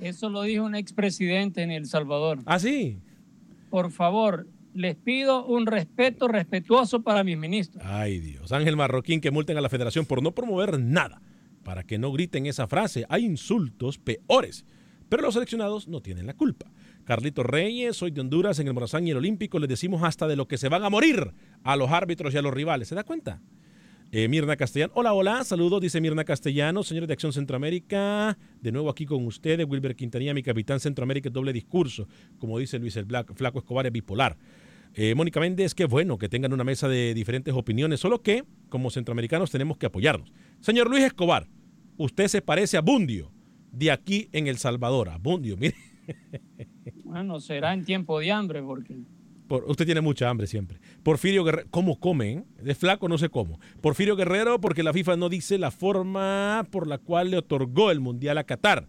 Eso lo dijo un expresidente en El Salvador. ¿Ah, sí? Por favor, les pido un respeto respetuoso para mis ministros. Ay, Dios. Ángel Marroquín, que multen a la federación por no promover nada. Para que no griten esa frase. Hay insultos peores. Pero los seleccionados no tienen la culpa. Carlito Reyes, soy de Honduras, en el Morazán y el Olímpico. Les decimos hasta de lo que se van a morir a los árbitros y a los rivales. ¿Se da cuenta? Eh, Mirna Castellano. Hola, hola, saludos, dice Mirna Castellano, señores de Acción Centroamérica. De nuevo aquí con ustedes, Wilber Quintanilla, mi capitán Centroamérica, doble discurso. Como dice Luis el Black- Flaco Escobar, es bipolar. Eh, Mónica Méndez, qué bueno que tengan una mesa de diferentes opiniones, solo que como centroamericanos tenemos que apoyarnos. Señor Luis Escobar, usted se parece a Bundio, de aquí en El Salvador. A Bundio, mire. <laughs> Bueno, será en tiempo de hambre porque Por- usted tiene mucha hambre siempre. Porfirio Guerrero, ¿cómo comen? De flaco no sé cómo. Porfirio Guerrero, porque la FIFA no dice la forma por la cual le otorgó el Mundial a Qatar.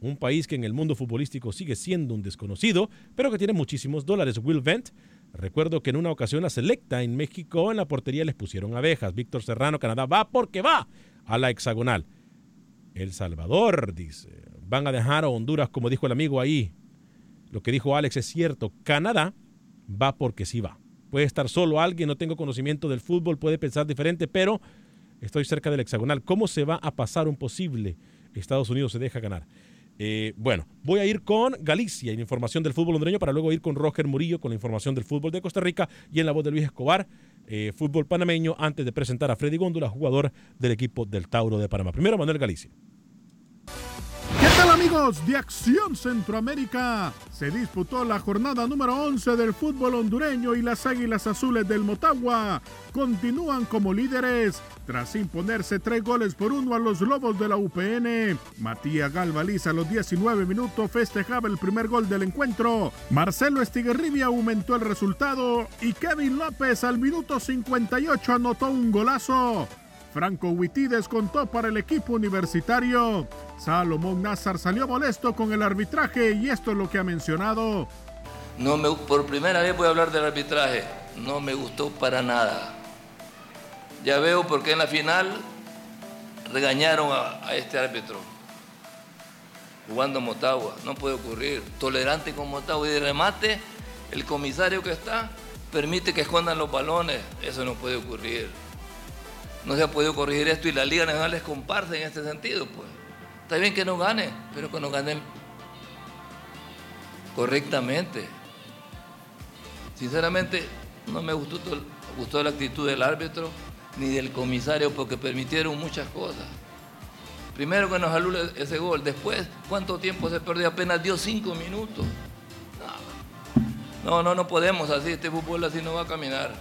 Un país que en el mundo futbolístico sigue siendo un desconocido, pero que tiene muchísimos dólares. Will Vent, recuerdo que en una ocasión a Selecta en México en la portería les pusieron abejas. Víctor Serrano, Canadá, va porque va a la hexagonal. El Salvador, dice, van a dejar a Honduras, como dijo el amigo ahí. Lo que dijo Alex es cierto. Canadá va porque sí va. puede estar solo alguien, no tengo conocimiento del fútbol, puede pensar diferente, pero estoy cerca del hexagonal. ¿Cómo se va a pasar un posible Estados Unidos se deja ganar? Eh, bueno, voy a ir con Galicia en información del fútbol hondureño para luego ir con Roger Murillo con la información del fútbol de Costa Rica y en la voz de Luis Escobar, eh, fútbol panameño, antes de presentar a Freddy Góndola, jugador del equipo del Tauro de Panamá. Primero, Manuel Galicia. ¿Qué tal amigos de Acción Centroamérica? Se disputó la jornada número 11 del fútbol hondureño y las Águilas Azules del Motagua continúan como líderes tras imponerse tres goles por uno a los Lobos de la UPN. Matías Galvaliza a los 19 minutos festejaba el primer gol del encuentro. Marcelo Estiguerribia aumentó el resultado y Kevin López al minuto 58 anotó un golazo. Franco Huití descontó para el equipo universitario. Salomón Nazar salió molesto con el arbitraje y esto es lo que ha mencionado. No me, por primera vez voy a hablar del arbitraje. No me gustó para nada. Ya veo por qué en la final regañaron a, a este árbitro. Jugando Motagua. No puede ocurrir. Tolerante con Motagua. Y de remate, el comisario que está permite que escondan los balones. Eso no puede ocurrir no se ha podido corregir esto y la Liga Nacional les comparte en este sentido, pues. Está bien que no gane, pero que no ganen correctamente. Sinceramente, no me gustó, gustó la actitud del árbitro ni del comisario porque permitieron muchas cosas. Primero que nos alule ese gol, después, ¿cuánto tiempo se perdió? Apenas dio cinco minutos. No, no, no podemos así, este fútbol así no va a caminar.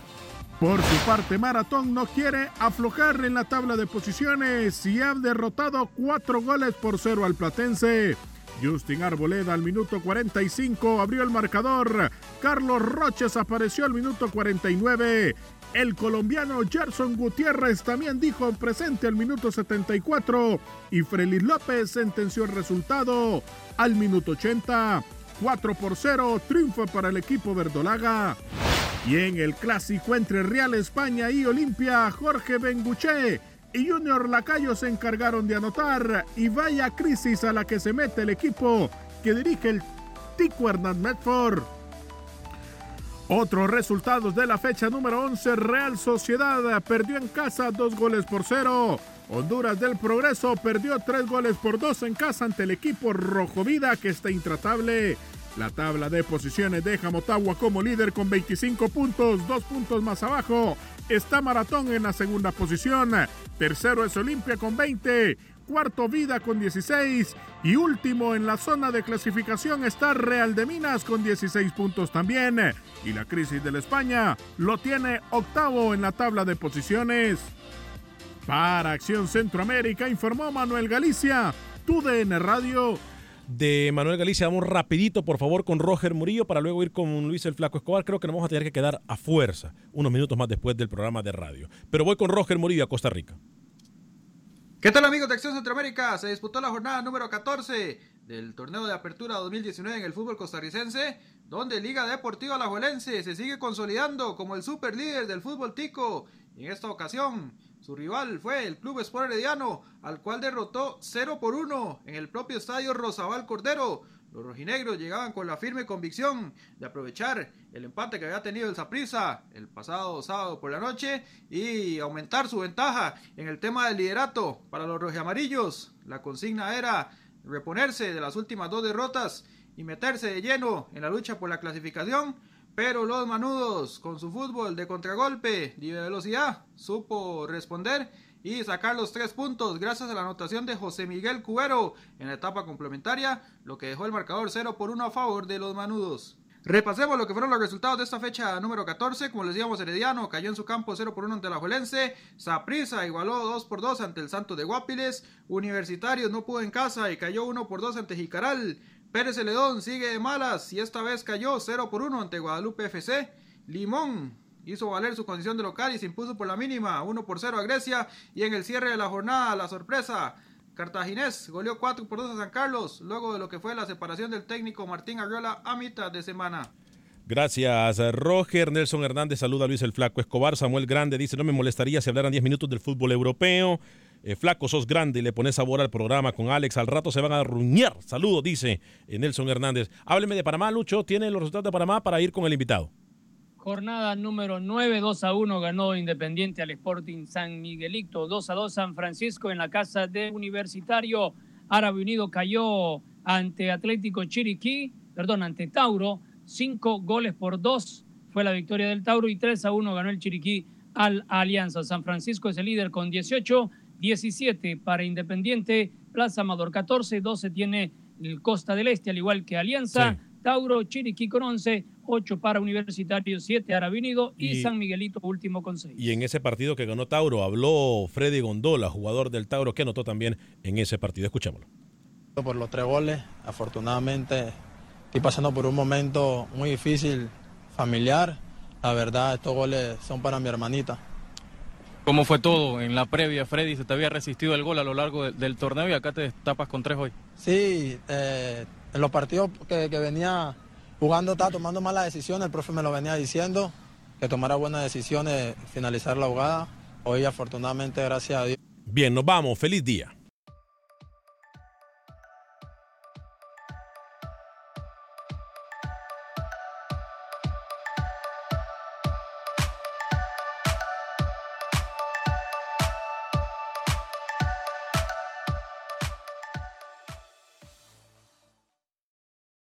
Por su parte, Maratón no quiere aflojar en la tabla de posiciones y ha derrotado cuatro goles por cero al Platense. Justin Arboleda al minuto 45 abrió el marcador. Carlos Roches apareció al minuto 49. El colombiano Gerson Gutiérrez también dijo presente al minuto 74 y Frelis López sentenció el resultado al minuto 80. 4 por 0, triunfo para el equipo verdolaga. Y en el clásico entre Real España y Olimpia, Jorge Benguché y Junior Lacayo se encargaron de anotar y vaya crisis a la que se mete el equipo que dirige el Tico Hernán Medford. Otros resultados de la fecha número 11, Real Sociedad perdió en casa dos goles por cero. Honduras del Progreso perdió tres goles por dos en casa ante el equipo Rojo Vida que está intratable. La tabla de posiciones deja Motagua como líder con 25 puntos, dos puntos más abajo. Está Maratón en la segunda posición. Tercero es Olimpia con 20. Cuarto Vida con 16. Y último en la zona de clasificación está Real de Minas con 16 puntos también. Y la crisis de la España lo tiene octavo en la tabla de posiciones. Para Acción Centroamérica informó Manuel Galicia, TUDN Radio de Manuel Galicia. Vamos rapidito, por favor, con Roger Murillo para luego ir con Luis el Flaco Escobar. Creo que nos vamos a tener que quedar a fuerza unos minutos más después del programa de radio. Pero voy con Roger Murillo a Costa Rica. ¿Qué tal amigos de Acción Centroamérica? Se disputó la jornada número 14 del torneo de apertura 2019 en el fútbol costarricense, donde Liga Deportiva Alajuelense se sigue consolidando como el super líder del fútbol tico. Y en esta ocasión su rival fue el Club Sport Herediano, al cual derrotó 0 por 1 en el propio estadio Rosabal Cordero. Los rojinegros llegaban con la firme convicción de aprovechar el empate que había tenido el Saprissa el pasado sábado por la noche y aumentar su ventaja en el tema del liderato para los rojamarillos. La consigna era reponerse de las últimas dos derrotas y meterse de lleno en la lucha por la clasificación pero los manudos, con su fútbol de contragolpe y de velocidad, supo responder y sacar los tres puntos gracias a la anotación de José Miguel Cubero en la etapa complementaria, lo que dejó el marcador 0 por 1 a favor de los manudos. Repasemos lo que fueron los resultados de esta fecha número 14. Como les decíamos, Herediano cayó en su campo 0 por 1 ante la Juelense. Saprisa igualó 2 por 2 ante el Santo de Guapiles. Universitario no pudo en casa y cayó 1 por 2 ante Jicaral. Pérez Celedón sigue de malas y esta vez cayó 0 por 1 ante Guadalupe FC. Limón hizo valer su condición de local y se impuso por la mínima 1 por 0 a Grecia. Y en el cierre de la jornada, la sorpresa, Cartaginés goleó 4 por 2 a San Carlos, luego de lo que fue la separación del técnico Martín Arriola a mitad de semana. Gracias, Roger. Nelson Hernández saluda a Luis el Flaco Escobar. Samuel Grande dice: No me molestaría si hablaran 10 minutos del fútbol europeo. Eh, flaco, sos grande y le pones sabor al programa con Alex. Al rato se van a ruñar. Saludos, dice eh, Nelson Hernández. Hábleme de Panamá, Lucho. ¿Tiene los resultados de Panamá para ir con el invitado? Jornada número 9, 2 a 1 ganó Independiente al Sporting San Miguelito. 2 a 2 San Francisco en la casa de Universitario. Árabe Unido cayó ante Atlético Chiriquí, perdón, ante Tauro. Cinco goles por dos fue la victoria del Tauro y 3 a 1 ganó el Chiriquí al Alianza. San Francisco es el líder con 18, 17 para Independiente, Plaza Amador 14, 12 tiene el Costa del Este, al igual que Alianza. Tauro, Chiriquí con 11, 8 para Universitario, 7 Aravinido y, Y- San Miguelito último con 6. Y en ese partido que ganó Tauro habló Freddy Gondola, jugador del Tauro, que anotó también en ese partido. Escuchémoslo. por los tres goles. Afortunadamente estoy pasando por un momento muy difícil familiar. La verdad, estos goles son para mi hermanita. ¿Cómo fue todo en la previa, Freddy? ¿Se te había resistido el gol a lo largo de- del torneo y acá te tapas con tres hoy? Sí, eh, en los partidos que, que venía jugando, estaba tomando malas decisiones. El profe me lo venía diciendo, que tomara buenas decisiones, finalizar la jugada. Hoy, afortunadamente, gracias a Dios. Bien, nos vamos. Feliz día.